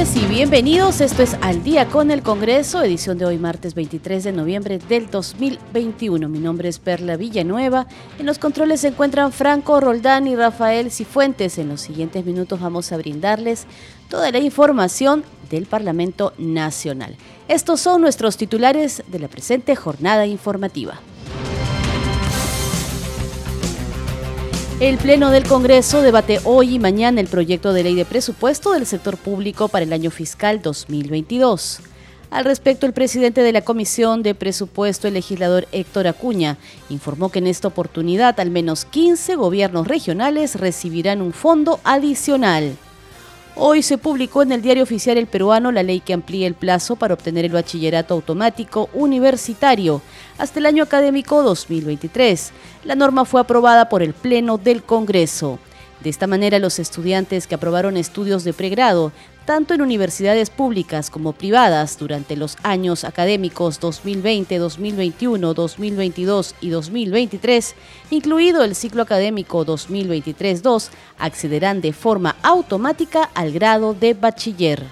Y bienvenidos. Esto es Al día con el Congreso, edición de hoy martes 23 de noviembre del 2021. Mi nombre es Perla Villanueva. En los controles se encuentran Franco Roldán y Rafael Cifuentes. En los siguientes minutos vamos a brindarles toda la información del Parlamento Nacional. Estos son nuestros titulares de la presente jornada informativa. El Pleno del Congreso debate hoy y mañana el proyecto de ley de presupuesto del sector público para el año fiscal 2022. Al respecto, el presidente de la Comisión de Presupuesto, el legislador Héctor Acuña, informó que en esta oportunidad al menos 15 gobiernos regionales recibirán un fondo adicional. Hoy se publicó en el diario oficial El Peruano la ley que amplía el plazo para obtener el bachillerato automático universitario hasta el año académico 2023. La norma fue aprobada por el Pleno del Congreso. De esta manera, los estudiantes que aprobaron estudios de pregrado tanto en universidades públicas como privadas durante los años académicos 2020, 2021, 2022 y 2023, incluido el ciclo académico 2023-2, accederán de forma automática al grado de bachiller.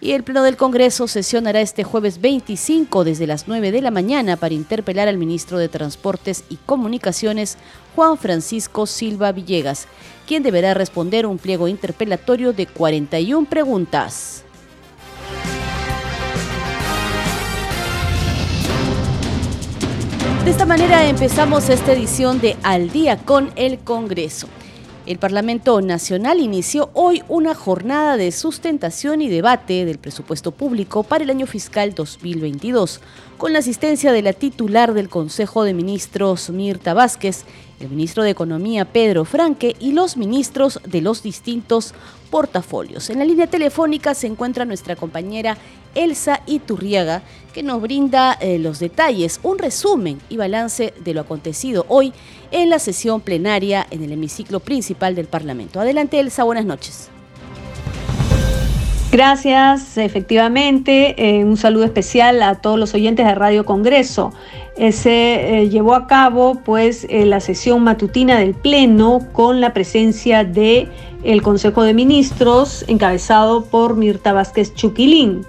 Y el Pleno del Congreso sesionará este jueves 25 desde las 9 de la mañana para interpelar al ministro de Transportes y Comunicaciones, Juan Francisco Silva Villegas, quien deberá responder un pliego interpelatorio de 41 preguntas. De esta manera empezamos esta edición de Al día con el Congreso. El Parlamento Nacional inició hoy una jornada de sustentación y debate del presupuesto público para el año fiscal 2022, con la asistencia de la titular del Consejo de Ministros Mirta Vázquez, el ministro de Economía Pedro Franque y los ministros de los distintos portafolios. En la línea telefónica se encuentra nuestra compañera Elsa Iturriaga, que nos brinda eh, los detalles, un resumen y balance de lo acontecido hoy en la sesión plenaria en el hemiciclo principal del Parlamento. Adelante, Elsa, buenas noches. Gracias, efectivamente. Eh, un saludo especial a todos los oyentes de Radio Congreso. Eh, se llevó a cabo pues la sesión matutina del Pleno con la presencia de el Consejo de Ministros encabezado por Mirta Vázquez Chuquilín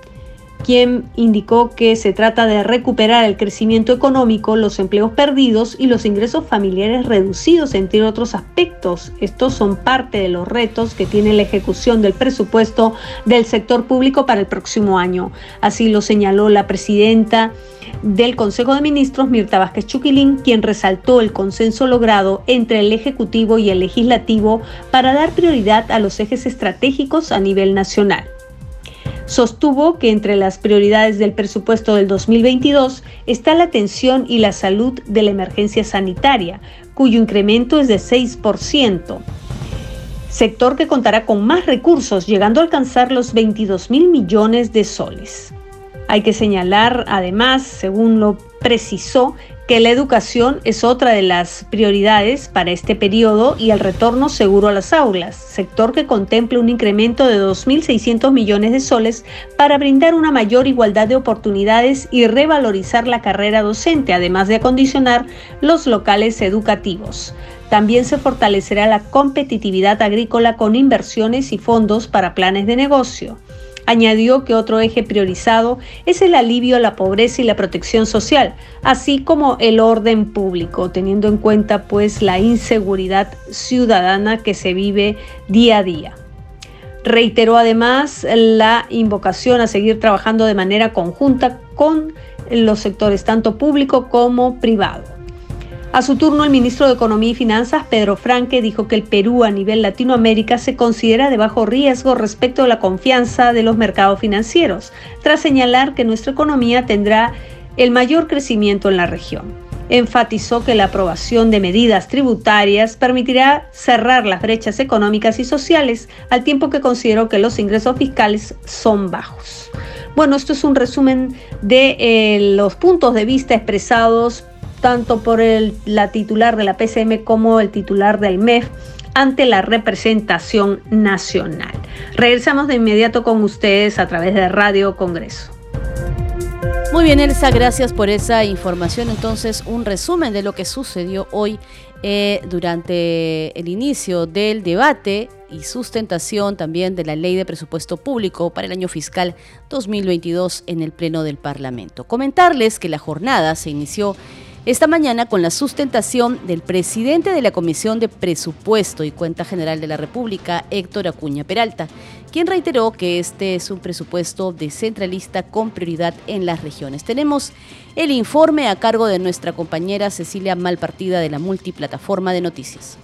quien indicó que se trata de recuperar el crecimiento económico, los empleos perdidos y los ingresos familiares reducidos, entre otros aspectos. Estos son parte de los retos que tiene la ejecución del presupuesto del sector público para el próximo año. Así lo señaló la presidenta del Consejo de Ministros, Mirta Vázquez Chuquilín, quien resaltó el consenso logrado entre el Ejecutivo y el Legislativo para dar prioridad a los ejes estratégicos a nivel nacional. Sostuvo que entre las prioridades del presupuesto del 2022 está la atención y la salud de la emergencia sanitaria, cuyo incremento es de 6%. Sector que contará con más recursos, llegando a alcanzar los 22 mil millones de soles. Hay que señalar, además, según lo precisó, que la educación es otra de las prioridades para este periodo y el retorno seguro a las aulas, sector que contempla un incremento de 2.600 millones de soles para brindar una mayor igualdad de oportunidades y revalorizar la carrera docente, además de acondicionar los locales educativos. También se fortalecerá la competitividad agrícola con inversiones y fondos para planes de negocio. Añadió que otro eje priorizado es el alivio a la pobreza y la protección social, así como el orden público, teniendo en cuenta pues la inseguridad ciudadana que se vive día a día. Reiteró además la invocación a seguir trabajando de manera conjunta con los sectores tanto público como privado. A su turno, el ministro de Economía y Finanzas, Pedro Franque, dijo que el Perú a nivel Latinoamérica se considera de bajo riesgo respecto a la confianza de los mercados financieros, tras señalar que nuestra economía tendrá el mayor crecimiento en la región. Enfatizó que la aprobación de medidas tributarias permitirá cerrar las brechas económicas y sociales, al tiempo que consideró que los ingresos fiscales son bajos. Bueno, esto es un resumen de eh, los puntos de vista expresados tanto por la titular de la PCM como el titular del MEF ante la representación nacional. Regresamos de inmediato con ustedes a través de Radio Congreso. Muy bien, Elsa, gracias por esa información. Entonces, un resumen de lo que sucedió hoy eh, durante el inicio del debate y sustentación también de la Ley de Presupuesto Público para el año fiscal 2022 en el Pleno del Parlamento. Comentarles que la jornada se inició esta mañana con la sustentación del presidente de la Comisión de Presupuesto y Cuenta General de la República, Héctor Acuña Peralta, quien reiteró que este es un presupuesto descentralista con prioridad en las regiones. Tenemos el informe a cargo de nuestra compañera Cecilia Malpartida de la multiplataforma de noticias.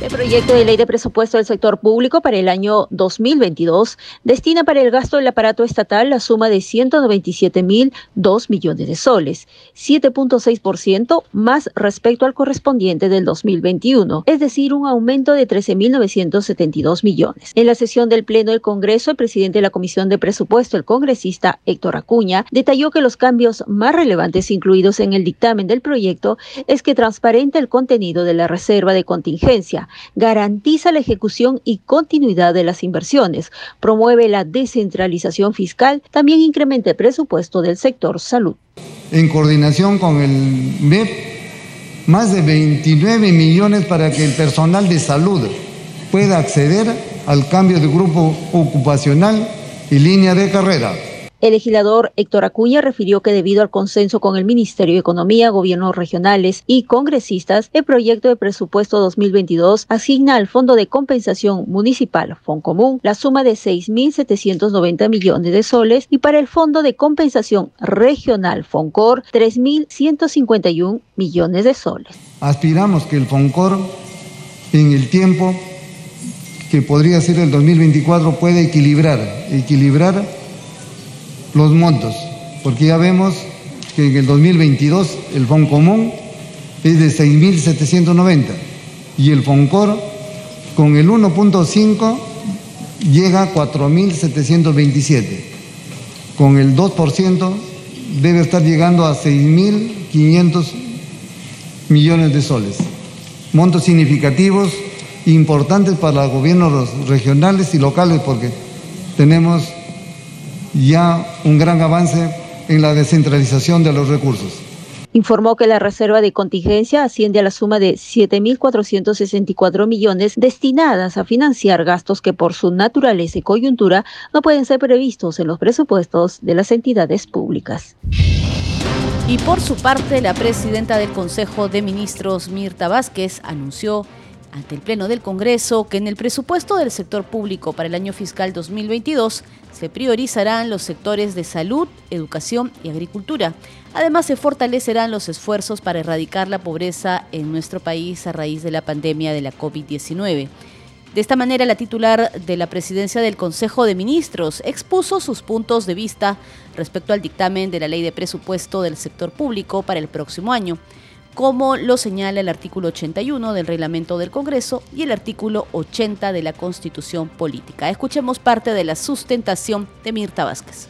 El proyecto de ley de presupuesto del sector público para el año 2022 destina para el gasto del aparato estatal la suma de 197.002 millones de soles, 7.6% más respecto al correspondiente del 2021, es decir, un aumento de 13.972 millones. En la sesión del Pleno del Congreso, el presidente de la Comisión de Presupuesto, el congresista Héctor Acuña, detalló que los cambios más relevantes incluidos en el dictamen del proyecto es que transparenta el contenido de la reserva de contingencia, garantiza la ejecución y continuidad de las inversiones, promueve la descentralización fiscal, también incrementa el presupuesto del sector salud. En coordinación con el MEP, más de 29 millones para que el personal de salud pueda acceder al cambio de grupo ocupacional y línea de carrera. El legislador Héctor Acuña refirió que debido al consenso con el Ministerio de Economía, gobiernos regionales y congresistas, el proyecto de presupuesto 2022 asigna al Fondo de Compensación Municipal, Foncomún, la suma de 6.790 millones de soles y para el Fondo de Compensación Regional, Foncor, 3.151 millones de soles. Aspiramos que el Foncor en el tiempo que podría ser el 2024 pueda equilibrar, equilibrar los montos, porque ya vemos que en el 2022 el Fondo Común es de 6.790 y el FONCOR con el 1.5 llega a 4.727. Con el 2% debe estar llegando a 6.500 millones de soles. Montos significativos, importantes para los gobiernos regionales y locales porque tenemos ya un gran avance en la descentralización de los recursos. Informó que la reserva de contingencia asciende a la suma de 7.464 millones destinadas a financiar gastos que por su naturaleza y coyuntura no pueden ser previstos en los presupuestos de las entidades públicas. Y por su parte, la presidenta del Consejo de Ministros, Mirta Vázquez, anunció ante el Pleno del Congreso que en el presupuesto del sector público para el año fiscal 2022 se priorizarán los sectores de salud, educación y agricultura. Además, se fortalecerán los esfuerzos para erradicar la pobreza en nuestro país a raíz de la pandemia de la COVID-19. De esta manera, la titular de la presidencia del Consejo de Ministros expuso sus puntos de vista respecto al dictamen de la ley de presupuesto del sector público para el próximo año como lo señala el artículo 81 del reglamento del Congreso y el artículo 80 de la Constitución Política. Escuchemos parte de la sustentación de Mirta Vázquez.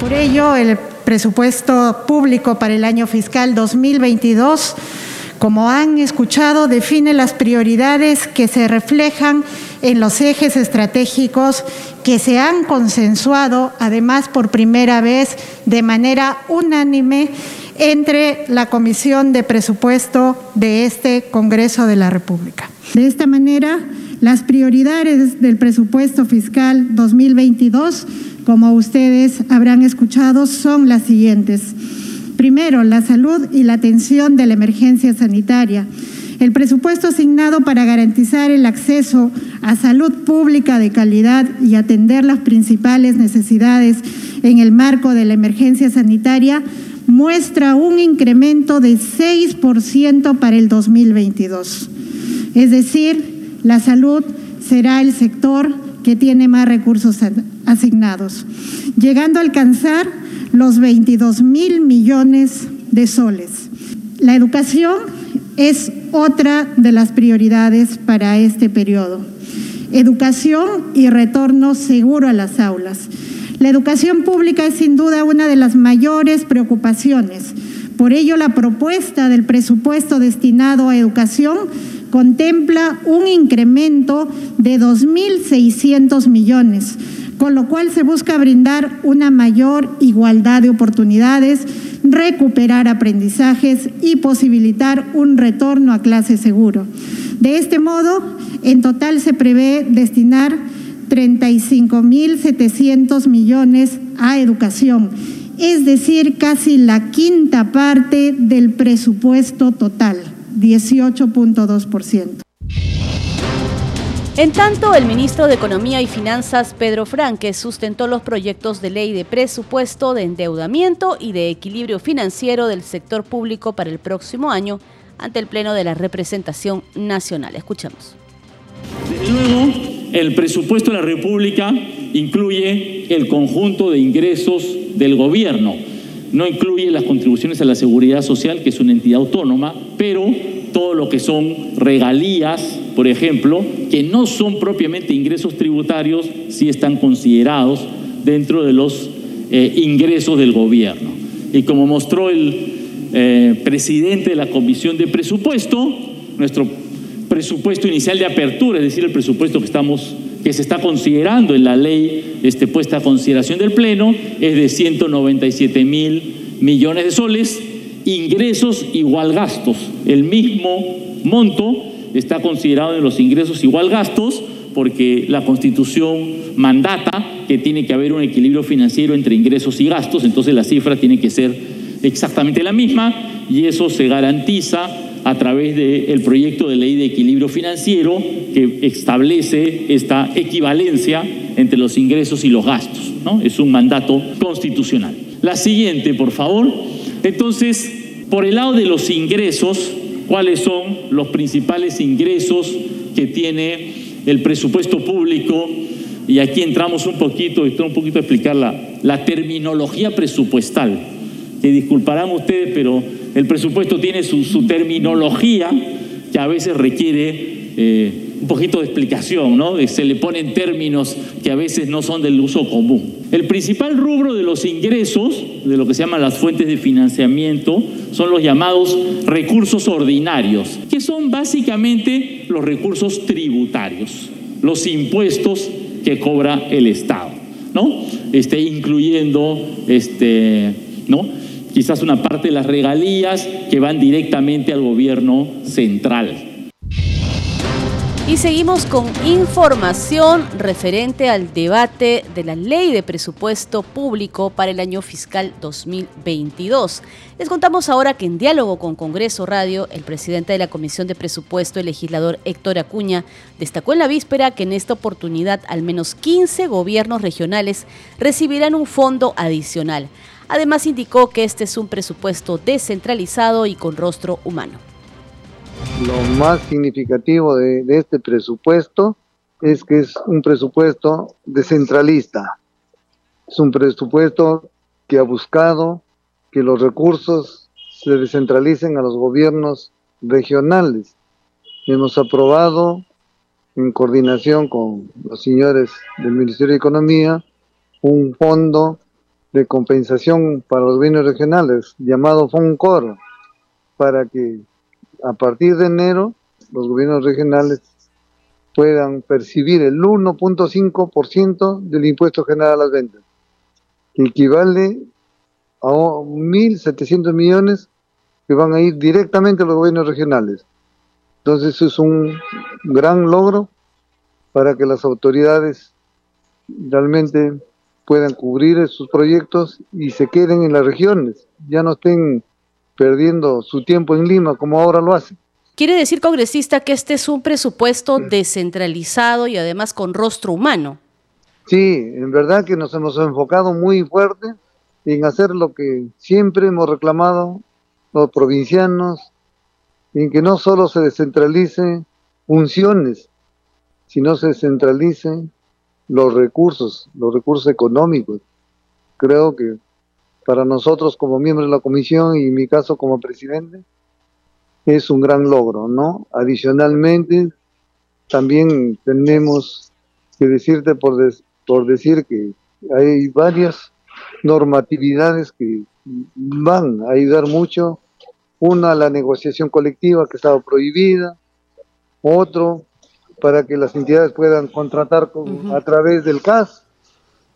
Por ello, el presupuesto público para el año fiscal 2022, como han escuchado, define las prioridades que se reflejan en los ejes estratégicos que se han consensuado, además por primera vez de manera unánime entre la Comisión de Presupuesto de este Congreso de la República. De esta manera, las prioridades del presupuesto fiscal 2022, como ustedes habrán escuchado, son las siguientes. Primero, la salud y la atención de la emergencia sanitaria. El presupuesto asignado para garantizar el acceso a salud pública de calidad y atender las principales necesidades en el marco de la emergencia sanitaria muestra un incremento de 6% para el 2022. Es decir, la salud será el sector que tiene más recursos asignados, llegando a alcanzar los 22 mil millones de soles. La educación es otra de las prioridades para este periodo. Educación y retorno seguro a las aulas. La educación pública es sin duda una de las mayores preocupaciones. Por ello, la propuesta del presupuesto destinado a educación contempla un incremento de 2.600 millones, con lo cual se busca brindar una mayor igualdad de oportunidades, recuperar aprendizajes y posibilitar un retorno a clase seguro. De este modo, en total se prevé destinar 35.700 millones a educación, es decir, casi la quinta parte del presupuesto total, 18.2%. En tanto, el ministro de Economía y Finanzas, Pedro Franque, sustentó los proyectos de ley de presupuesto, de endeudamiento y de equilibrio financiero del sector público para el próximo año ante el Pleno de la Representación Nacional. Escuchemos. Luego, el presupuesto de la República incluye el conjunto de ingresos del gobierno. No incluye las contribuciones a la seguridad social, que es una entidad autónoma, pero todo lo que son regalías, por ejemplo, que no son propiamente ingresos tributarios, sí están considerados dentro de los eh, ingresos del gobierno. Y como mostró el eh, presidente de la Comisión de Presupuesto, nuestro presupuesto inicial de apertura, es decir, el presupuesto que estamos que se está considerando en la ley este, puesta a consideración del Pleno es de 197 mil millones de soles, ingresos igual gastos. El mismo monto está considerado en los ingresos igual gastos porque la Constitución mandata que tiene que haber un equilibrio financiero entre ingresos y gastos, entonces la cifra tiene que ser exactamente la misma y eso se garantiza a través del proyecto de ley de equilibrio financiero que establece esta equivalencia entre los ingresos y los gastos. ¿no? Es un mandato constitucional. La siguiente, por favor. Entonces, por el lado de los ingresos, ¿cuáles son los principales ingresos que tiene el presupuesto público? Y aquí entramos un poquito, estoy un poquito a explicar la, la terminología presupuestal que disculparán ustedes, pero el presupuesto tiene su, terminología que a veces requiere eh, un poquito de explicación, ¿no? Se le ponen términos que a veces no son del uso común. El principal rubro de los ingresos, de lo que se llaman las fuentes de financiamiento, son los llamados recursos ordinarios, que son básicamente los recursos tributarios, los impuestos que cobra el Estado, ¿no? Este, incluyendo este, ¿no? quizás una parte de las regalías que van directamente al gobierno central. Y seguimos con información referente al debate de la ley de presupuesto público para el año fiscal 2022. Les contamos ahora que en diálogo con Congreso Radio, el presidente de la Comisión de Presupuesto, el legislador Héctor Acuña, destacó en la víspera que en esta oportunidad al menos 15 gobiernos regionales recibirán un fondo adicional. Además indicó que este es un presupuesto descentralizado y con rostro humano. Lo más significativo de, este presupuesto es que es un presupuesto descentralista. Es un presupuesto que ha buscado que los recursos se descentralicen a los gobiernos regionales. Hemos aprobado, en coordinación con los señores del Ministerio de Economía, un fondo de compensación para los bienes regionales, llamado FONCOR, para que a partir de enero los gobiernos regionales puedan percibir el 1.5% del impuesto general a las ventas, que equivale a 1.700 millones que van a ir directamente a los gobiernos regionales. Entonces eso es un gran logro para que las autoridades realmente puedan cubrir sus proyectos y se queden en las regiones, ya no estén perdiendo su tiempo en Lima como ahora lo hacen. Quiere decir, congresista, que este es un presupuesto descentralizado y además con rostro humano. Sí, en verdad que nos hemos enfocado muy fuerte en hacer lo que siempre hemos reclamado los provincianos, en que no solo se descentralice funciones, sino se descentralice los recursos, los recursos económicos. Creo que para nosotros como miembros de la comisión y en mi caso como presidente es un gran logro, ¿no? Adicionalmente, también tenemos que decirte por, por decir que hay varias normatividades que van a ayudar mucho. Una, la negociación colectiva que estaba prohibida. Otro, para que las entidades puedan contratar a través del CAS.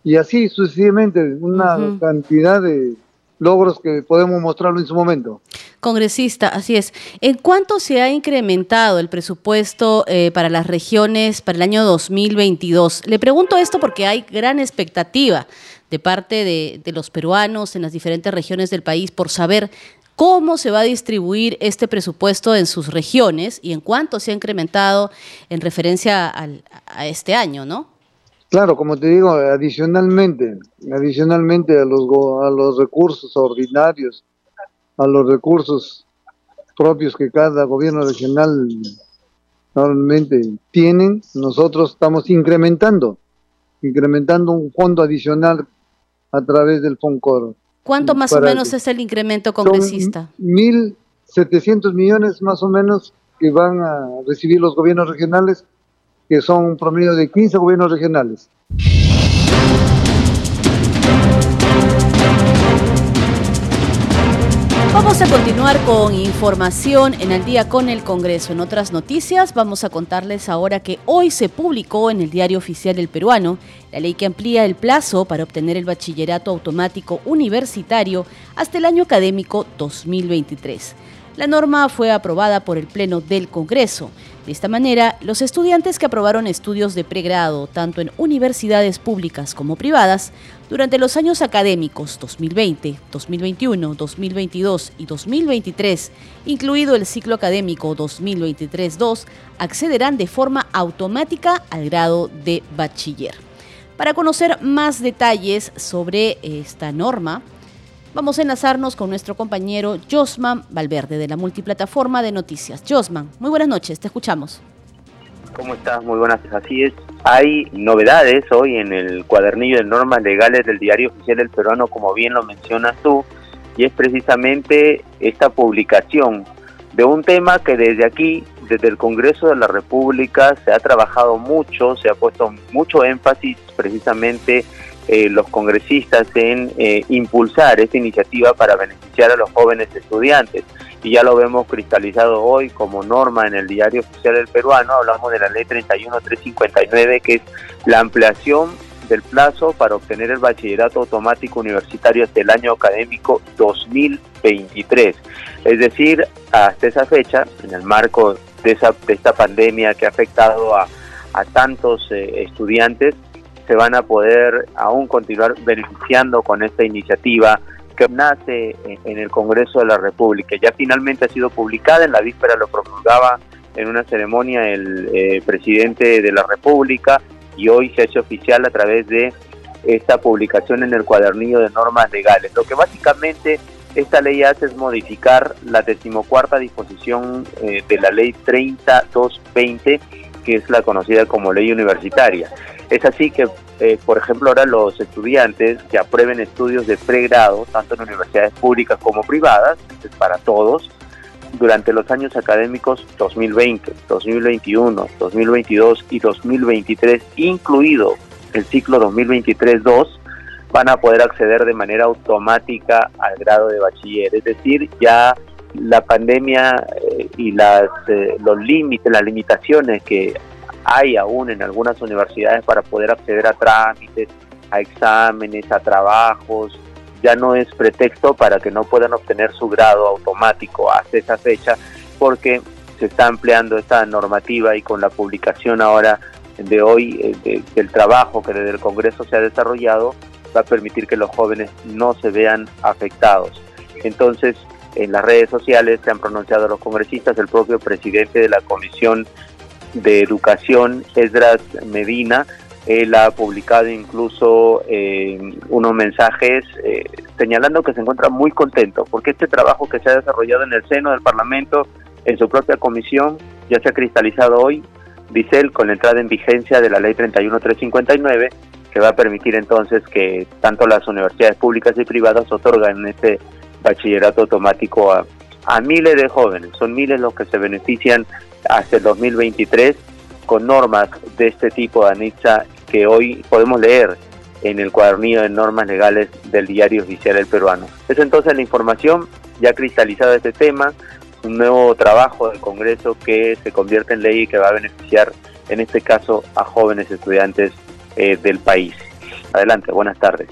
Y así sucesivamente, una cantidad de logros que podemos mostrarlo en su momento. Congresista, así es. ¿En cuánto se ha incrementado el presupuesto eh, para las regiones para el año 2022? Le pregunto esto porque hay gran expectativa de parte de, de los peruanos en las diferentes regiones del país por saber cómo se va a distribuir este presupuesto en sus regiones y en cuánto se ha incrementado en referencia al, a este año, ¿no? Claro, como te digo, adicionalmente, adicionalmente a los, a los recursos ordinarios, a los recursos propios que cada gobierno regional normalmente tienen, nosotros estamos incrementando, incrementando un fondo adicional a través del FONCOR. ¿Cuánto más o menos es el incremento congresista? 1.700 millones más o menos que van a recibir los gobiernos regionales que son un promedio de 15 gobiernos regionales. Vamos a continuar con información en el día con el Congreso. En otras noticias, vamos a contarles ahora que hoy se publicó en el Diario Oficial del Peruano la ley que amplía el plazo para obtener el bachillerato automático universitario hasta el año académico 2023. La norma fue aprobada por el Pleno del Congreso. De esta manera, los estudiantes que aprobaron estudios de pregrado, tanto en universidades públicas como privadas, durante los años académicos 2020, 2021, 2022 y 2023, incluido el ciclo académico 2023-2, accederán de forma automática al grado de bachiller. Para conocer más detalles sobre esta norma, Vamos a enlazarnos con nuestro compañero Josman Valverde de la multiplataforma de noticias. Josman, muy buenas noches, te escuchamos. ¿Cómo estás? Muy buenas, así es. Hay novedades hoy en el cuadernillo de normas legales del Diario Oficial del Peruano, como bien lo mencionas tú, y es precisamente esta publicación de un tema que desde aquí, desde el Congreso de la República, se ha trabajado mucho, se ha puesto mucho énfasis precisamente eh, los congresistas en eh, impulsar esta iniciativa para beneficiar a los jóvenes estudiantes. Y ya lo vemos cristalizado hoy como norma en el diario oficial del peruano, hablamos de la ley 31359, que es la ampliación del plazo para obtener el bachillerato automático universitario hasta el año académico 2023. Es decir, hasta esa fecha, en el marco de, esa, de esta pandemia que ha afectado a, tantos eh, estudiantes, se van a poder aún continuar beneficiando con esta iniciativa que nace en el Congreso de la República. Ya finalmente ha sido publicada, en la víspera lo promulgaba en una ceremonia el eh, presidente de la República y hoy se ha hecho oficial a través de esta publicación en el cuadernillo de normas legales. Lo que básicamente esta ley hace es modificar la decimocuarta disposición eh, de la ley 30220, que es la conocida como ley universitaria. Es así que, eh, por ejemplo, ahora los estudiantes que aprueben estudios de pregrado, tanto en universidades públicas como privadas, es para todos, durante los años académicos 2020, 2021, 2022 y 2023, incluido el ciclo 2023-2, van a poder acceder de manera automática al grado de bachiller. Es decir, ya la pandemia eh, y las, eh, los límites, las limitaciones que hay aún en algunas universidades para poder acceder a trámites, a exámenes, a trabajos, ya no es pretexto para que no puedan obtener su grado automático hasta esa fecha, porque se está ampliando esta normativa y con la publicación ahora de hoy eh, del trabajo que desde el Congreso se ha desarrollado, va a permitir que los jóvenes no se vean afectados. Entonces, en las redes sociales se han pronunciado los congresistas, el propio presidente de la Comisión de Educación, Esdras Medina, él ha publicado incluso eh, unos mensajes eh, señalando que se encuentra muy contento porque este trabajo que se ha desarrollado en el seno del Parlamento, en su propia comisión, ya se ha cristalizado hoy, dice él, con la entrada en vigencia de la ley 31359, que va a permitir entonces que tanto las universidades públicas y privadas otorgan este bachillerato automático a, a miles de jóvenes. Son miles los que se benefician hasta el 2023 con normas de este tipo, Anitza, que hoy podemos leer en el cuadernillo de normas legales del diario oficial El Peruano. Es entonces la información ya cristalizada este tema, un nuevo trabajo del Congreso que se convierte en ley y que va a beneficiar en este caso a jóvenes estudiantes eh, del país. Adelante, buenas tardes.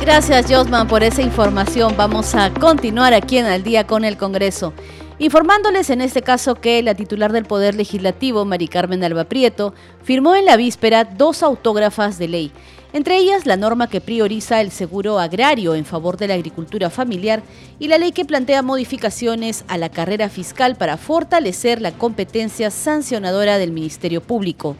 Gracias, Josman, por esa información. Vamos a continuar aquí en Al Día con el Congreso. Informándoles en este caso que la titular del Poder Legislativo, Mari Carmen Alba Prieto, firmó en la víspera dos autógrafas de ley, entre ellas la norma que prioriza el seguro agrario en favor de la agricultura familiar y la ley que plantea modificaciones a la carrera fiscal para fortalecer la competencia sancionadora del Ministerio Público.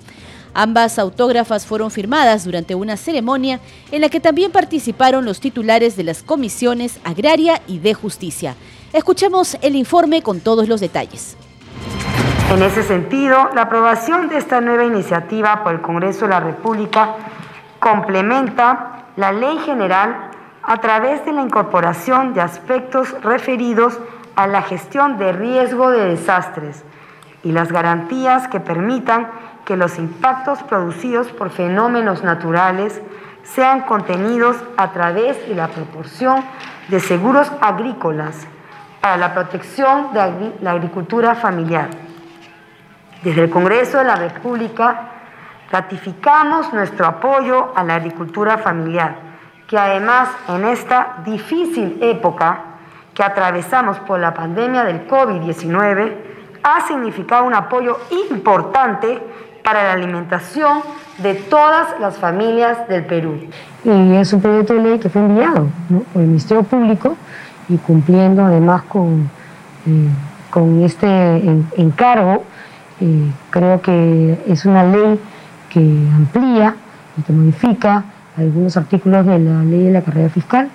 Ambas autógrafas fueron firmadas durante una ceremonia en la que también participaron los titulares de las comisiones agraria y de justicia. Escuchemos el informe con todos los detalles. En ese sentido, la aprobación de esta nueva iniciativa por el Congreso de la República complementa la ley general a través de la incorporación de aspectos referidos a la gestión de riesgo de desastres y las garantías que permitan que los impactos producidos por fenómenos naturales sean contenidos a través de la proporción de seguros agrícolas para la protección de la agricultura familiar. Desde el Congreso de la República ratificamos nuestro apoyo a la agricultura familiar, que además en esta difícil época que atravesamos por la pandemia del COVID-19 ha significado un apoyo importante para la alimentación de todas las familias del Perú. Y es un proyecto de ley que fue enviado por el Ministerio Público y cumpliendo además con, eh, con este encargo, eh, creo que es una ley que amplía y que modifica algunos artículos de la ley de la carrera fiscal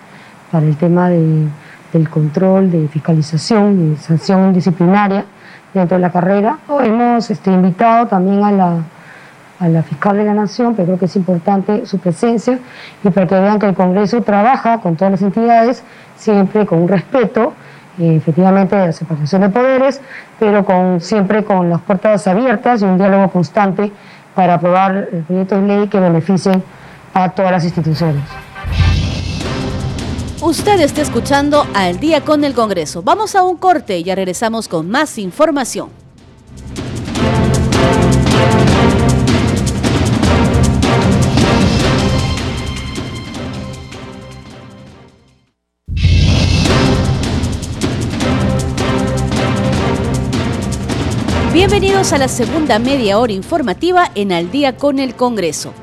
para el tema de, del control, de fiscalización y sanción disciplinaria dentro de la carrera. Hemos este, invitado también a la, a la fiscal de la Nación, pero creo que es importante su presencia y para que vean que el Congreso trabaja con todas las entidades, siempre con un respeto, efectivamente, de la separación de poderes, pero con, siempre con las puertas abiertas y un diálogo constante para aprobar proyectos de ley que beneficien a todas las instituciones. Usted está escuchando Al Día con el Congreso. Vamos a un corte y ya regresamos con más información. Bienvenidos a la segunda media hora informativa en Al día con el Congreso.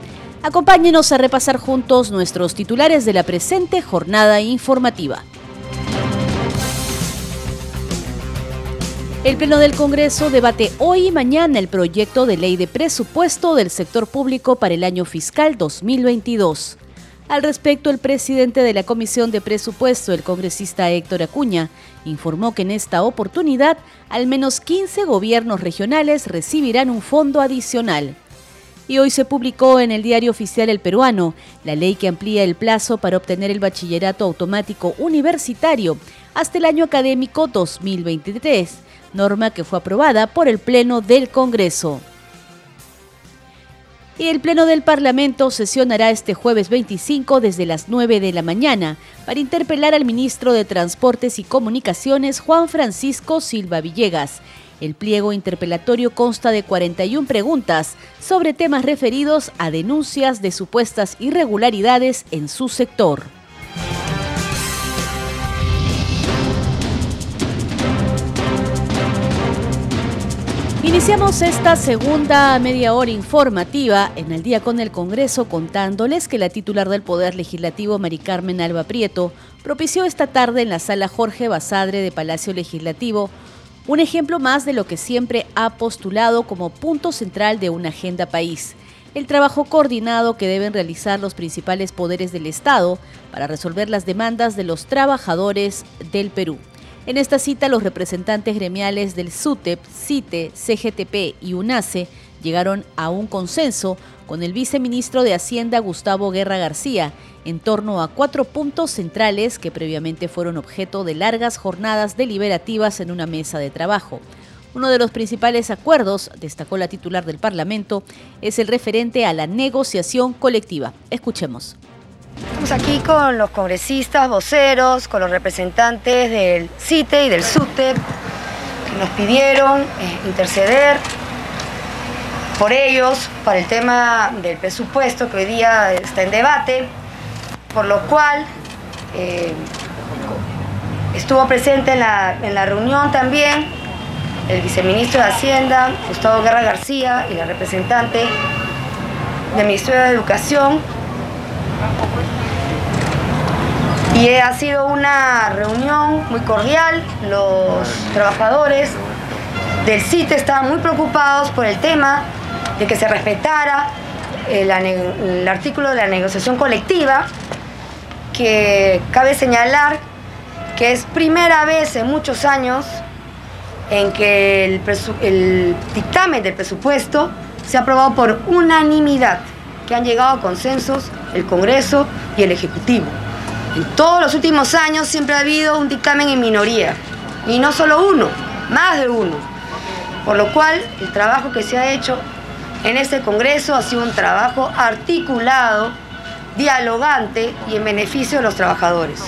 Acompáñenos a repasar juntos nuestros titulares de la presente jornada informativa. El Pleno del Congreso debate hoy y mañana el proyecto de ley de presupuesto del sector público para el año fiscal 2022. Al respecto, el presidente de la Comisión de Presupuesto, el congresista Héctor Acuña, informó que en esta oportunidad al menos 15 gobiernos regionales recibirán un fondo adicional. Y hoy se publicó en el diario oficial El Peruano la ley que amplía el plazo para obtener el bachillerato automático universitario hasta el año académico 2023, norma que fue aprobada por el Pleno del Congreso. Y el Pleno del Parlamento sesionará este jueves 25 desde las 9 de la mañana para interpelar al ministro de Transportes y Comunicaciones Juan Francisco Silva Villegas. El pliego interpelatorio consta de 41 preguntas sobre temas referidos a denuncias de supuestas irregularidades en su sector. Iniciamos esta segunda media hora informativa en el día con el Congreso contándoles que la titular del Poder Legislativo, Mari Carmen Alba Prieto, propició esta tarde en la sala Jorge Basadre de Palacio Legislativo un ejemplo más de lo que siempre ha postulado como punto central de una agenda país, el trabajo coordinado que deben realizar los principales poderes del Estado para resolver las demandas de los trabajadores del Perú. En esta cita, los representantes gremiales del SUTEP, CITE, CGTP y UNACE llegaron a un consenso con el viceministro de Hacienda Gustavo Guerra García en torno a cuatro puntos centrales que previamente fueron objeto de largas jornadas deliberativas en una mesa de trabajo. Uno de los principales acuerdos, destacó la titular del Parlamento, es el referente a la negociación colectiva. Escuchemos. Estamos aquí con los congresistas, voceros, con los representantes del CITE y del SUTEP, que nos pidieron eh, interceder por ellos para el tema del presupuesto que hoy día está en debate, por lo cual eh, estuvo presente en la, en la reunión también el viceministro de Hacienda, Gustavo Guerra García, y la representante del Ministerio de Educación. Y ha sido una reunión muy cordial. Los trabajadores del CITE estaban muy preocupados por el tema de que se respetara el, el artículo de la negociación colectiva, que cabe señalar que es primera vez en muchos años en que el, el, dictamen del presupuesto se ha aprobado por unanimidad, que han llegado a consensos el Congreso y el Ejecutivo. En todos los últimos años siempre ha habido un dictamen en minoría, y no solo uno, más de uno. Por lo cual, el trabajo que se ha hecho en este Congreso ha sido un trabajo articulado, dialogante y en beneficio de los trabajadores.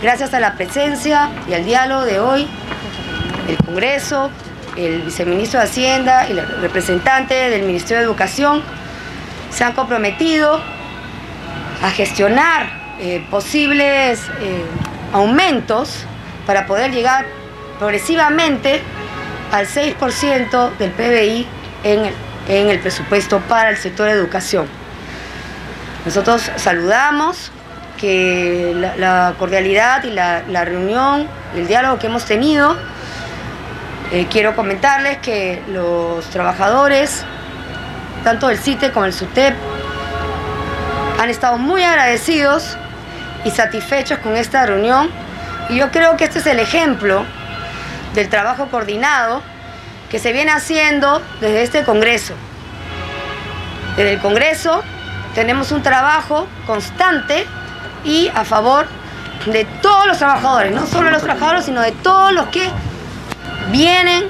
Gracias a la presencia y al diálogo de hoy, el Congreso, el viceministro de Hacienda y el representante del Ministerio de Educación se han comprometido a gestionar eh, posibles eh, aumentos para poder llegar progresivamente al 6% del PBI en el, en el presupuesto para el sector de educación. Nosotros saludamos que la, la cordialidad y la, la reunión, el diálogo que hemos tenido eh, quiero comentarles que los trabajadores, tanto del CITE como del SUTEP, han estado muy agradecidos y satisfechos con esta reunión. Y yo creo que este es el ejemplo del trabajo coordinado que se viene haciendo desde este Congreso. Desde el Congreso tenemos un trabajo constante y a favor de todos los trabajadores, no solo de los trabajadores, sino de todos los que vienen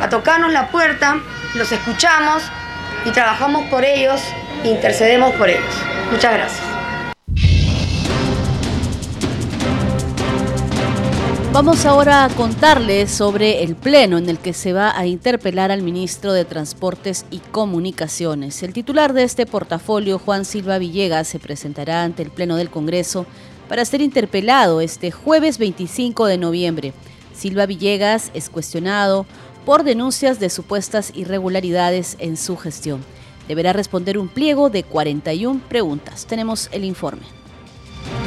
a tocarnos la puerta, los escuchamos y trabajamos por ellos, intercedemos por ellos. Muchas gracias. Vamos ahora a contarles sobre el pleno en el que se va a interpelar al ministro de Transportes y Comunicaciones. El titular de este portafolio, Juan Silva Villegas, se presentará ante el pleno del Congreso para ser interpelado este jueves 25 de noviembre. Silva Villegas es cuestionado por denuncias de supuestas irregularidades en su gestión. Deberá responder un pliego de 41 preguntas. Tenemos el informe.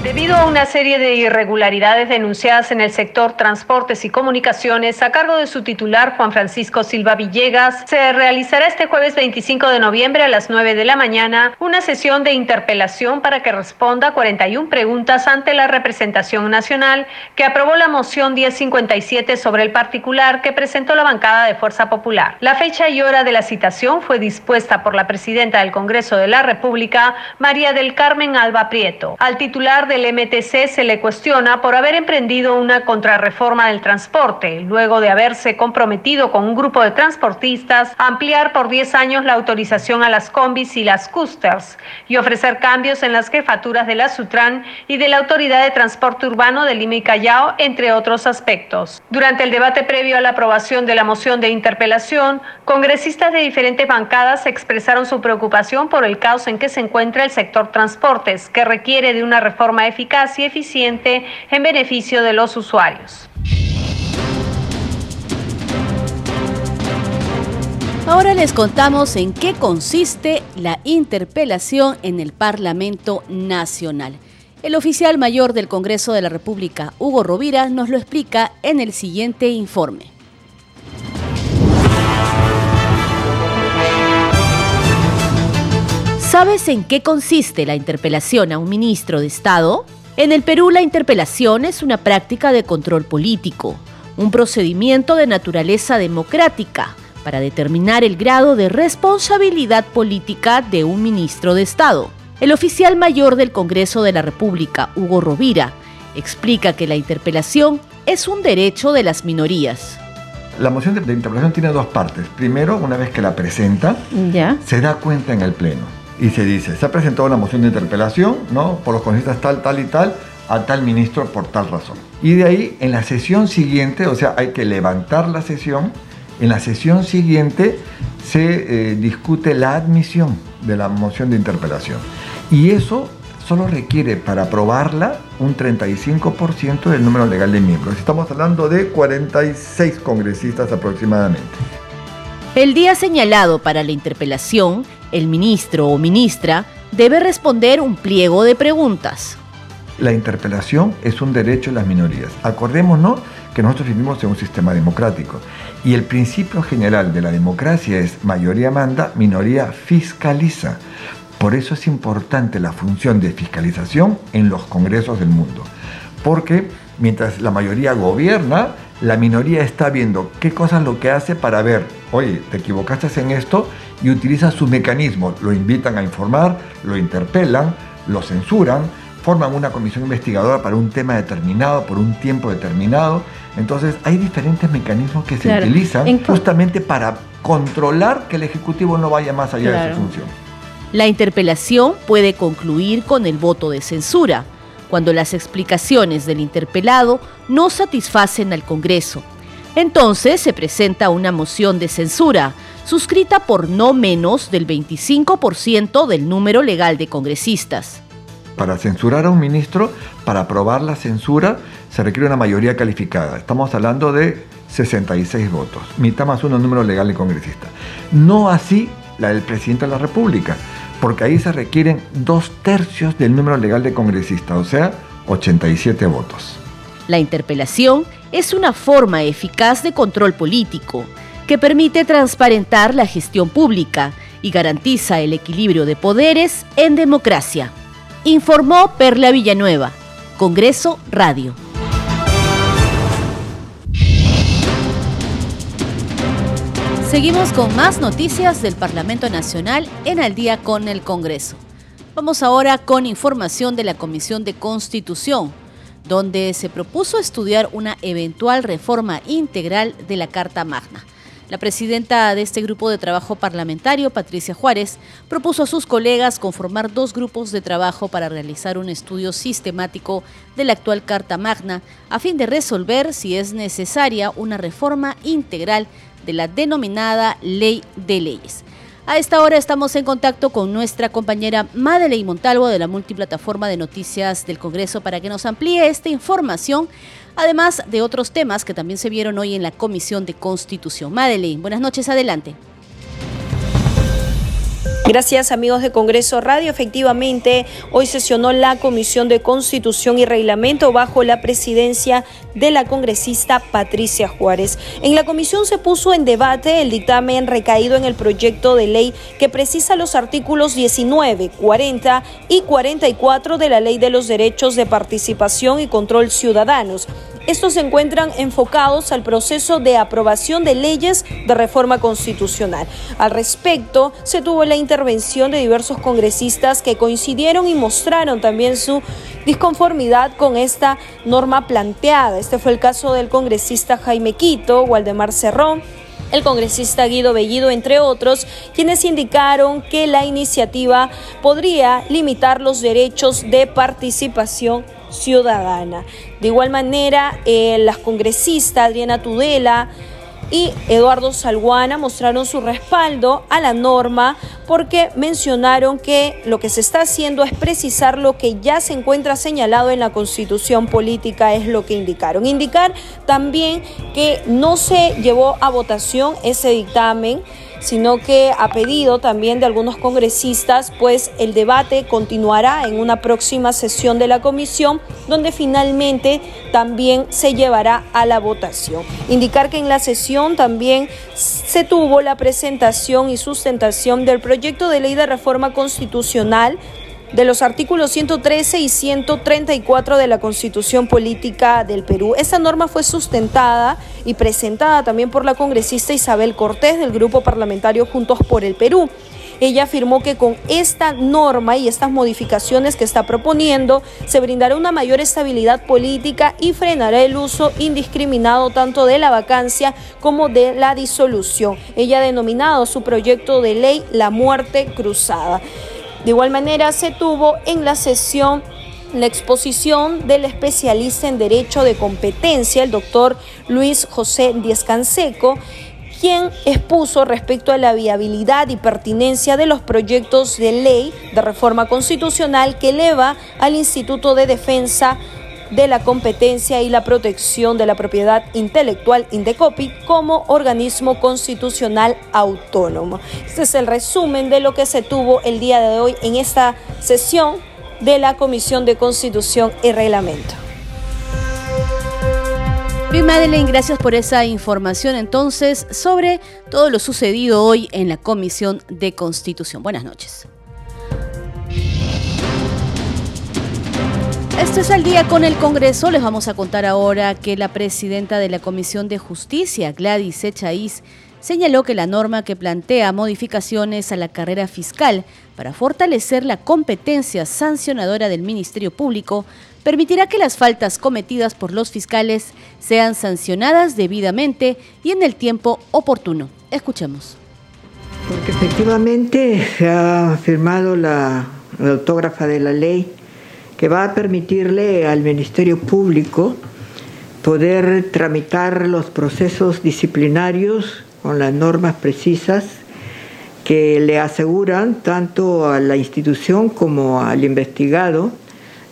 Debido a una serie de irregularidades denunciadas en el sector transportes y comunicaciones a cargo de su titular Juan Francisco Silva Villegas, se realizará este jueves 25 de noviembre a las 9 de la mañana una sesión de interpelación para que responda 41 preguntas ante la representación nacional que aprobó la moción 1057 sobre el particular que presentó la bancada de Fuerza Popular. La fecha y hora de la citación fue dispuesta por la presidenta del Congreso de la República, María del Carmen Alba Prieto. Al titular del MTC se le cuestiona por haber emprendido una contrarreforma del transporte, luego de haberse comprometido con un grupo de transportistas a ampliar por 10 años la autorización a las combis y las custers y ofrecer cambios en las jefaturas de la Sutran y de la Autoridad de Transporte Urbano de Lima y Callao, entre otros aspectos. Durante el debate previo a la aprobación de la moción de interpelación, congresistas de diferentes bancadas expresaron su preocupación por el caos en que se encuentra el sector transportes, que requiere de una reforma eficaz y eficiente en beneficio de los usuarios. Ahora les contamos en qué consiste la interpelación en el Parlamento Nacional. El oficial mayor del Congreso de la República, Hugo Rovira, nos lo explica en el siguiente informe. ¿Sabes en qué consiste la interpelación a un ministro de Estado? En el Perú la interpelación es una práctica de control político, un procedimiento de naturaleza democrática para determinar el grado de responsabilidad política de un ministro de Estado. El oficial mayor del Congreso de la República, Hugo Rovira, explica que la interpelación es un derecho de las minorías. La moción de, interpelación tiene dos partes. Primero, una vez que la presenta, ¿Ya? se da cuenta en el Pleno y se dice, se ha presentado una moción de interpelación, ¿no? Por los congresistas tal, tal y tal, a tal ministro por tal razón. Y de ahí, en la sesión siguiente, o sea, hay que levantar la sesión, en la sesión siguiente se eh, discute la admisión de la moción de interpelación. Y eso solo requiere para aprobarla un 35% del número legal de miembros. Estamos hablando de 46 congresistas aproximadamente. El día señalado para la interpelación, el ministro o ministra debe responder un pliego de preguntas. La interpelación es un derecho de las minorías. Acordémonos que nosotros vivimos en un sistema democrático y el principio general de la democracia es mayoría manda, minoría fiscaliza. Por eso es importante la función de fiscalización en los congresos del mundo. Porque mientras la mayoría gobierna, la minoría está viendo qué cosa es lo que hace para ver, oye, te equivocaste en esto y utiliza sus mecanismos. Lo invitan a informar, lo interpelan, lo censuran, forman una comisión investigadora para un tema determinado, por un tiempo determinado. Entonces hay diferentes mecanismos que se utilizan justamente para controlar que el Ejecutivo no vaya más allá de su función. La interpelación puede concluir con el voto de censura, cuando las explicaciones del interpelado no satisfacen al Congreso. Entonces se presenta una moción de censura, suscrita por no menos del 25% del número legal de congresistas. Para censurar a un ministro, para aprobar la censura, se requiere una mayoría calificada. Estamos hablando de 66 votos, mitad más uno número legal de congresista. No así la del presidente de la República, porque ahí se requieren dos tercios del número legal de congresistas, o sea, 87 votos. La interpelación es una forma eficaz de control político que permite transparentar la gestión pública y garantiza el equilibrio de poderes en democracia. Informó Perla Villanueva, Congreso Radio. Seguimos con más noticias del Parlamento Nacional en Al día con el Congreso. Vamos ahora con información de la Comisión de Constitución, donde se propuso estudiar una eventual reforma integral de la Carta Magna. La presidenta de este grupo de trabajo parlamentario, Patricia Juárez, propuso a sus colegas conformar dos grupos de trabajo para realizar un estudio sistemático de la actual Carta Magna a fin de resolver si es necesaria una reforma integral de la denominada Ley de Leyes. A esta hora estamos en contacto con nuestra compañera Madeleine Montalvo de la multiplataforma de noticias del Congreso para que nos amplíe esta información, además de otros temas que también se vieron hoy en la Comisión de Constitución. Madeleine, buenas noches, adelante. Gracias amigos de Congreso Radio. Efectivamente, hoy sesionó la Comisión de Constitución y Reglamento bajo la presidencia de la congresista Patricia Juárez. En la comisión se puso en debate el dictamen recaído en el proyecto de ley que precisa los artículos 19, 40 y 44 de la Ley de los Derechos de Participación y Control Ciudadanos estos se encuentran enfocados al proceso de aprobación de leyes de reforma constitucional. Al respecto, se tuvo la intervención de diversos congresistas que coincidieron y mostraron también su disconformidad con esta norma planteada. Este fue el caso del congresista Jaime Quito, Waldemar Cerrón, el congresista Guido Bellido, entre otros, quienes indicaron que la iniciativa podría limitar los derechos de participación ciudadana. De igual manera, eh, las congresistas Adriana Tudela, y Eduardo Salguana mostraron su respaldo a la norma porque mencionaron que lo que se está haciendo es precisar lo que ya se encuentra señalado en la constitución política, es lo que indicaron. Indicar también que no se llevó a votación ese dictamen sino que a pedido también de algunos congresistas, pues el debate continuará en una próxima sesión de la comisión, donde finalmente también se llevará a la votación. Indicar que en la sesión también se tuvo la presentación y sustentación del proyecto de ley de reforma constitucional de los artículos 113 y 134 de la Constitución Política del Perú. Esta norma fue sustentada y presentada también por la congresista Isabel Cortés del Grupo Parlamentario Juntos por el Perú. Ella afirmó que con esta norma y estas modificaciones que está proponiendo se brindará una mayor estabilidad política y frenará el uso indiscriminado tanto de la vacancia como de la disolución. Ella ha denominado su proyecto de ley la muerte cruzada. De igual manera se tuvo en la sesión la exposición del especialista en Derecho de Competencia, el doctor Luis José Díez Canseco, quien expuso respecto a la viabilidad y pertinencia de los proyectos de ley de reforma constitucional que eleva al Instituto de Defensa de la Competencia y la Protección de la Propiedad Intelectual Indecopi como organismo constitucional autónomo. Este es el resumen de lo que se tuvo el día de hoy en esta sesión de la Comisión de Constitución y Reglamento. Bien, Madeleine, gracias por esa información entonces sobre todo lo sucedido hoy en la Comisión de Constitución. Buenas noches. Esto es al día con el Congreso. Les vamos a contar ahora que la presidenta de la Comisión de Justicia, Gladys Echaíz, señaló que la norma que plantea modificaciones a la carrera fiscal para fortalecer la competencia sancionadora del Ministerio Público permitirá que las faltas cometidas por los fiscales sean sancionadas debidamente y en el tiempo oportuno. Escuchemos. Porque efectivamente se ha firmado la, la autógrafa de la ley que va a permitirle al Ministerio Público poder tramitar los procesos disciplinarios con las normas precisas que le aseguran tanto a la institución como al investigado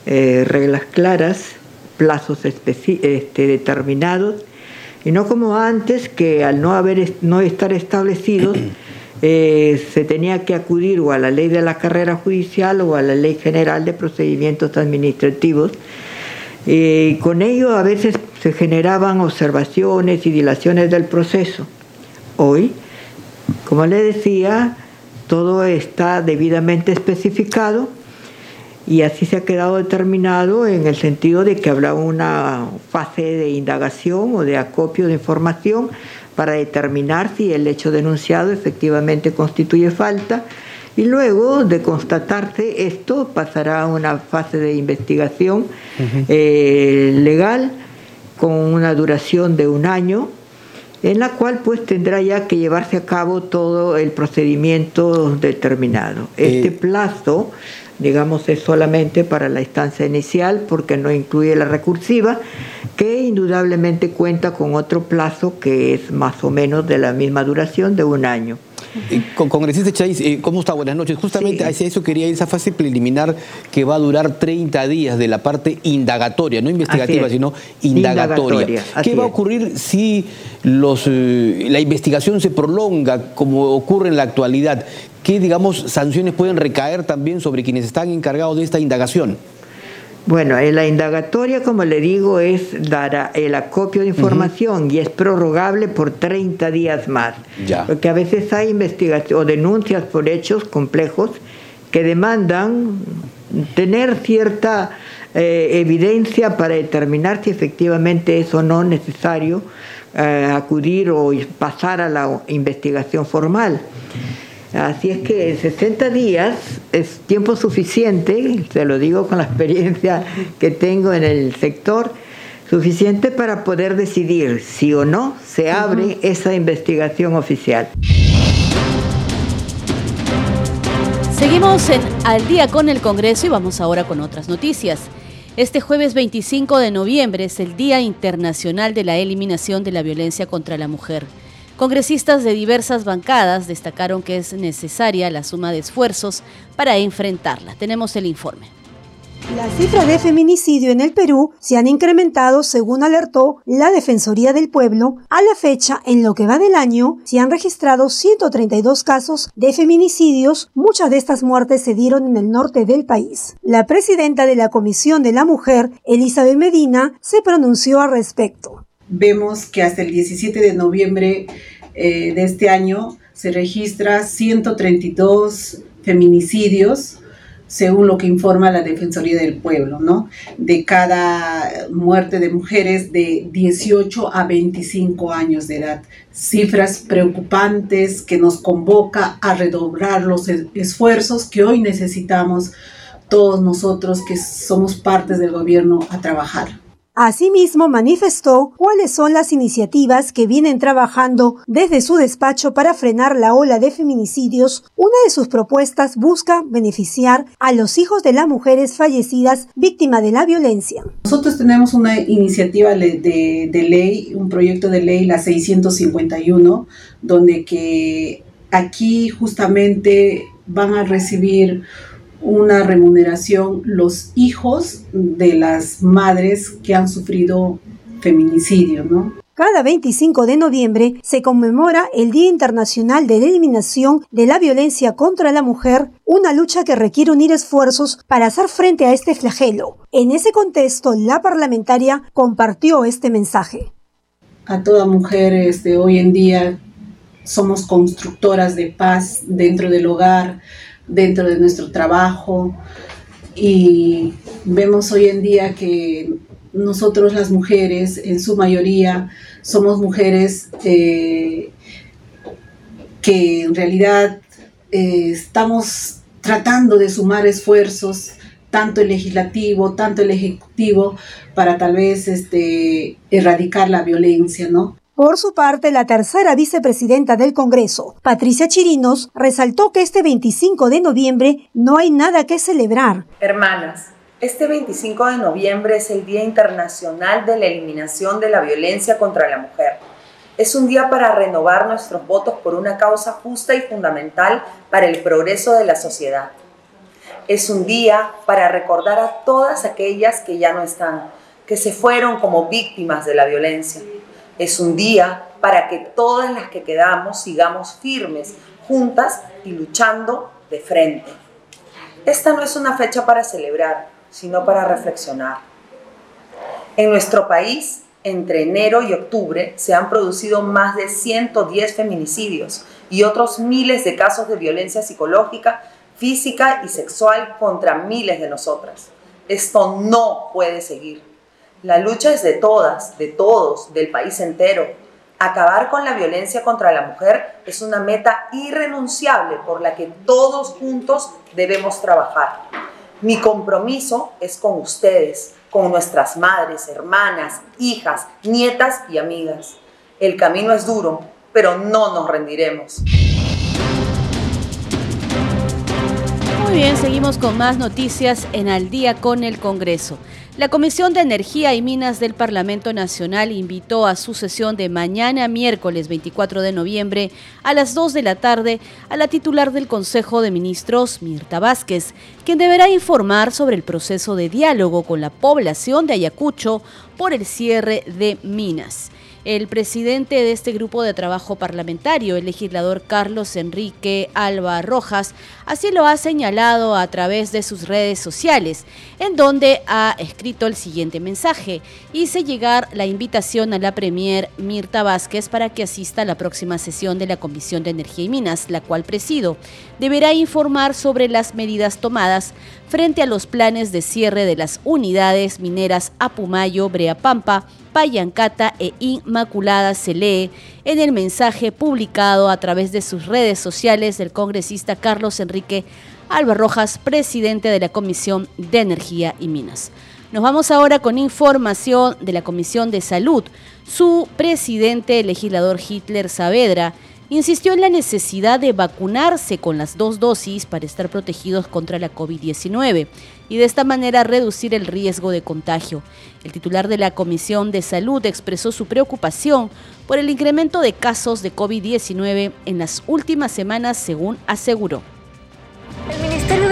eh, reglas claras, plazos este, determinados, y no como antes que al no, haber, no estar establecidos eh, se tenía que acudir o a la ley de la carrera judicial o a la ley general de procedimientos administrativos. y eh, con ello a veces se generaban observaciones y dilaciones del proceso. Hoy, como le decía, todo está debidamente especificado y así se ha quedado determinado en el sentido de que habrá una fase de indagación o de acopio de información para determinar si el hecho denunciado efectivamente constituye falta y luego de constatarse esto pasará a una fase de investigación eh, legal con una duración de un año en la cual pues tendrá ya que llevarse a cabo todo el procedimiento determinado. Este eh, plazo, digamos, es solamente para la instancia inicial porque no incluye la recursiva, que indudablemente cuenta con otro plazo que es más o menos de la misma duración de un año. Congresista Chávez, eh, ¿cómo está? Buenas noches. Justamente hacia eso quería ir, esa fase preliminar que va a durar 30 días de la parte indagatoria, no investigativa, sino indagatoria. ¿Qué va a ocurrir si los, eh, la investigación se prolonga como ocurre en la actualidad? ¿Qué, digamos, sanciones pueden recaer también sobre quienes están encargados de esta indagación? Bueno, la indagatoria, como le digo, es dar el acopio de información y es prorrogable por 30 días más. Porque a veces hay investigación o denuncias por hechos complejos que demandan tener cierta eh, evidencia para determinar si efectivamente es o no necesario eh, acudir o pasar a la investigación formal. Así es que 60 días es tiempo suficiente, se lo digo con la experiencia que tengo en el sector, suficiente para poder decidir si o no se abre esa investigación oficial. Seguimos en Al día con el Congreso y vamos ahora con otras noticias. Este jueves 25 de noviembre es el Día Internacional de la Eliminación de la Violencia contra la Mujer. Congresistas de diversas bancadas destacaron que es necesaria la suma de esfuerzos para enfrentarla. Tenemos el informe. Las cifras de feminicidio en el Perú se han incrementado según alertó la Defensoría del Pueblo. A la fecha, en lo que va del año, se han registrado 132 casos de feminicidios. Muchas de estas muertes se dieron en el norte del país. La presidenta de la Comisión de la Mujer, Elizabeth Medina, se pronunció al respecto vemos que hasta el 17 de noviembre eh, de este año se registra 132 feminicidios según lo que informa la Defensoría del Pueblo, ¿no? De cada muerte de mujeres de 18 a 25 años de edad. Cifras preocupantes que nos convoca a redoblar los esfuerzos que hoy necesitamos todos nosotros que somos partes del gobierno a trabajar. Asimismo, manifestó cuáles son las iniciativas que vienen trabajando desde su despacho para frenar la ola de feminicidios. Una de sus propuestas busca beneficiar a los hijos de las mujeres fallecidas víctimas de la violencia. Nosotros tenemos una iniciativa de, de ley, un proyecto de ley, la 651, donde que aquí justamente van a recibir una remuneración los hijos de las madres que han sufrido feminicidio, ¿no? Cada 25 de noviembre se conmemora el Día Internacional de la Eliminación de la Violencia contra la Mujer, una lucha que requiere unir esfuerzos para hacer frente a este flagelo. En ese contexto, la parlamentaria compartió este mensaje. A toda mujer este, hoy en día somos constructoras de paz dentro del hogar, dentro de nuestro trabajo y vemos hoy en día que nosotros las mujeres, en su mayoría, somos mujeres eh, que en realidad eh, estamos tratando de sumar esfuerzos, tanto el legislativo, tanto el ejecutivo, para tal vez este, erradicar la violencia, ¿no? Por su parte, la tercera vicepresidenta del Congreso, Patricia Chirinos, resaltó que este 25 de noviembre no hay nada que celebrar. Hermanas, este 25 de noviembre es el Día Internacional de la Eliminación de la Violencia contra la Mujer. Es un día para renovar nuestros votos por una causa justa y fundamental para el progreso de la sociedad. Es un día para recordar a todas aquellas que ya no están, que se fueron como víctimas de la violencia es un día para que todas las que quedamos sigamos firmes, juntas y luchando de frente. Esta no es una fecha para celebrar, sino para reflexionar. En nuestro país, entre enero y octubre, se han producido más de 110 feminicidios y otros miles de casos de violencia psicológica, física y sexual contra miles de nosotras. Esto no puede seguir. La lucha es de todas, de todos, del país entero. Acabar con la violencia contra la mujer es una meta irrenunciable por la que todos juntos debemos trabajar. Mi compromiso es con ustedes, con nuestras madres, hermanas, hijas, nietas y amigas. El camino es duro, pero no nos rendiremos. Muy bien, seguimos con más noticias en Al día con el Congreso. La Comisión de Energía y Minas del Parlamento Nacional invitó a su sesión de mañana miércoles 24 de noviembre a las 2 de la tarde a la titular del Consejo de Ministros, Mirta Vázquez, quien deberá informar sobre el proceso de diálogo con la población de Ayacucho por el cierre de minas. El presidente de este grupo de trabajo parlamentario, el legislador Carlos Enrique Alba Rojas, así lo ha señalado a través de sus redes sociales, en donde ha escrito el siguiente mensaje. Hice llegar la invitación a la Premier Mirta Vázquez para que asista a la próxima sesión de la Comisión de Energía y Minas, la cual presido. Deberá informar sobre las medidas tomadas frente a los planes de cierre de las unidades mineras Apumayo, Breapampa, Payancata e Inmaculada se lee en el mensaje publicado a través de sus redes sociales del congresista Carlos Enrique Alba Rojas, presidente de la Comisión de Energía y Minas. Nos vamos ahora con información de la Comisión de Salud. Su presidente, el legislador Hitler Saavedra, insistió en la necesidad de vacunarse con las dos dosis para estar protegidos contra la COVID-19 y de esta manera reducir el riesgo de contagio. El titular de la Comisión de Salud expresó su preocupación por el incremento de casos de COVID-19 en las últimas semanas, según aseguró.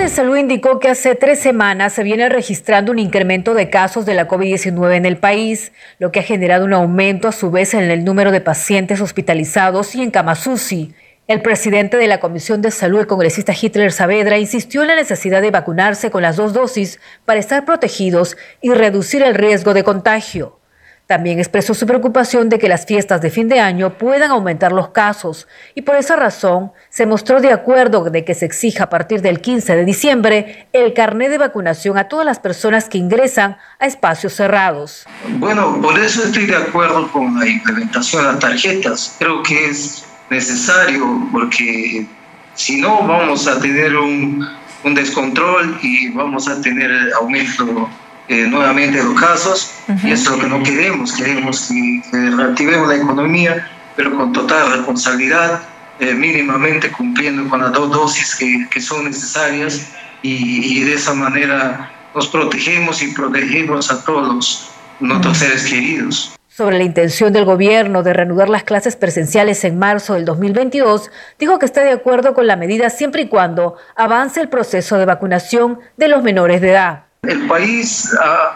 De Salud indicó que hace tres semanas se viene registrando un incremento de casos de la COVID-19 en el país, lo que ha generado un aumento a su vez en el número de pacientes hospitalizados y en Kamasusi. El presidente de la Comisión de Salud, el congresista Hitler Saavedra, insistió en la necesidad de vacunarse con las dos dosis para estar protegidos y reducir el riesgo de contagio. También expresó su preocupación de que las fiestas de fin de año puedan aumentar los casos y por esa razón se mostró de acuerdo de que se exija a partir del 15 de diciembre el carnet de vacunación a todas las personas que ingresan a espacios cerrados. Bueno, por eso estoy de acuerdo con la implementación de las tarjetas. Creo que es necesario porque si no vamos a tener un, un descontrol y vamos a tener aumento eh, nuevamente los casos y eso es lo que no queremos, queremos que, reactivemos la economía, pero con total responsabilidad, eh, mínimamente cumpliendo con las dos dosis que, que son necesarias y, y, de esa manera nos protegemos y protegemos a todos nuestros seres queridos. Sobre la intención del gobierno de reanudar las clases presenciales en marzo del 2022, dijo que está de acuerdo con la medida siempre y cuando avance el proceso de vacunación de los menores de edad. El país,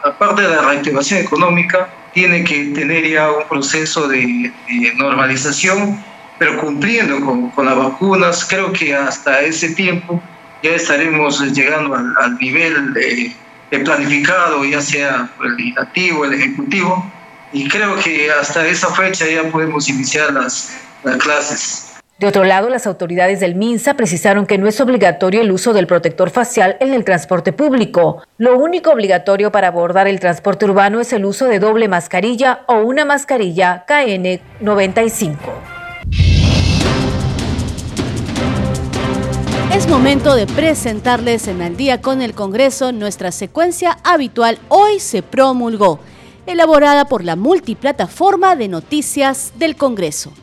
aparte de la reactivación económica, tiene que tener ya un proceso de, normalización, pero cumpliendo con, las vacunas. Creo que hasta ese tiempo ya estaremos llegando al, nivel de, planificado, ya sea el legislativo, el ejecutivo, y creo que hasta esa fecha ya podemos iniciar las clases. De otro lado, las autoridades del MINSA precisaron que no es obligatorio el uso del protector facial en el transporte público. Lo único obligatorio para abordar el transporte urbano es el uso de doble mascarilla o una mascarilla KN95. Es momento de presentarles en Al día con el Congreso nuestra secuencia habitual Hoy se promulgó, elaborada por la multiplataforma de noticias del Congreso.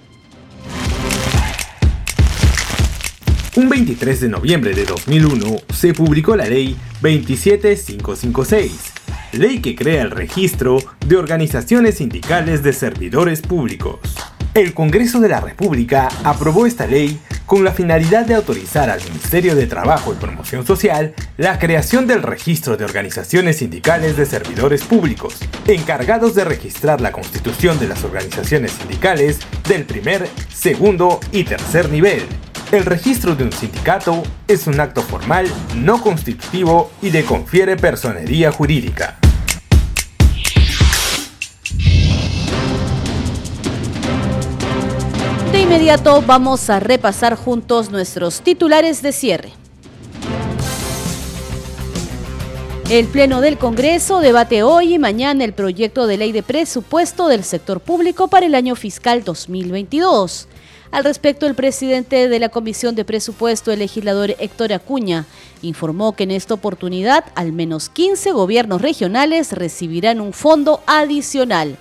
Un 23 de noviembre de 2001 se publicó la Ley 27556, ley que crea el registro de organizaciones sindicales de servidores públicos. El Congreso de la República aprobó esta ley con la finalidad de autorizar al Ministerio de Trabajo y Promoción Social la creación del registro de organizaciones sindicales de servidores públicos, encargados de registrar la constitución de las organizaciones sindicales del primer, segundo y tercer nivel, el registro de un sindicato es un acto formal, no constitutivo y le confiere personería jurídica. De inmediato vamos a repasar juntos nuestros titulares de cierre. El Pleno del Congreso debate hoy y mañana el proyecto de ley de presupuesto del sector público para el año fiscal 2022. Al respecto, el presidente de la Comisión de Presupuesto, el legislador Héctor Acuña, informó que en esta oportunidad al menos 15 gobiernos regionales recibirán un fondo adicional.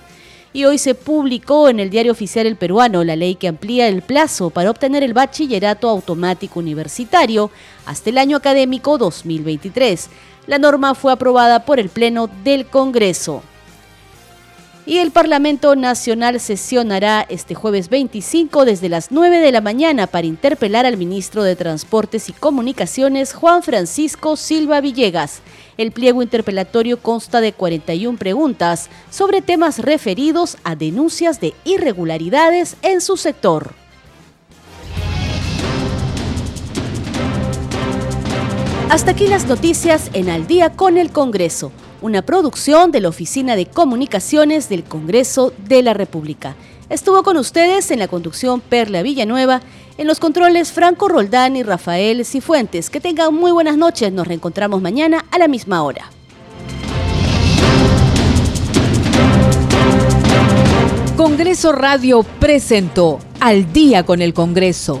Y hoy se publicó en el diario oficial El Peruano la ley que amplía el plazo para obtener el bachillerato automático universitario hasta el año académico 2023. La norma fue aprobada por el Pleno del Congreso. Y el Parlamento Nacional sesionará este jueves 25 desde las 9 de la mañana para interpelar al ministro de Transportes y Comunicaciones, Juan Francisco Silva Villegas. El pliego interpelatorio consta de 41 preguntas sobre temas referidos a denuncias de irregularidades en su sector. Hasta aquí las noticias en Al día con el Congreso una producción de la Oficina de Comunicaciones del Congreso de la República. Estuvo con ustedes en la conducción Perla Villanueva, en los controles Franco Roldán y Rafael Cifuentes. Que tengan muy buenas noches, nos reencontramos mañana a la misma hora. Congreso Radio presentó Al día con el Congreso.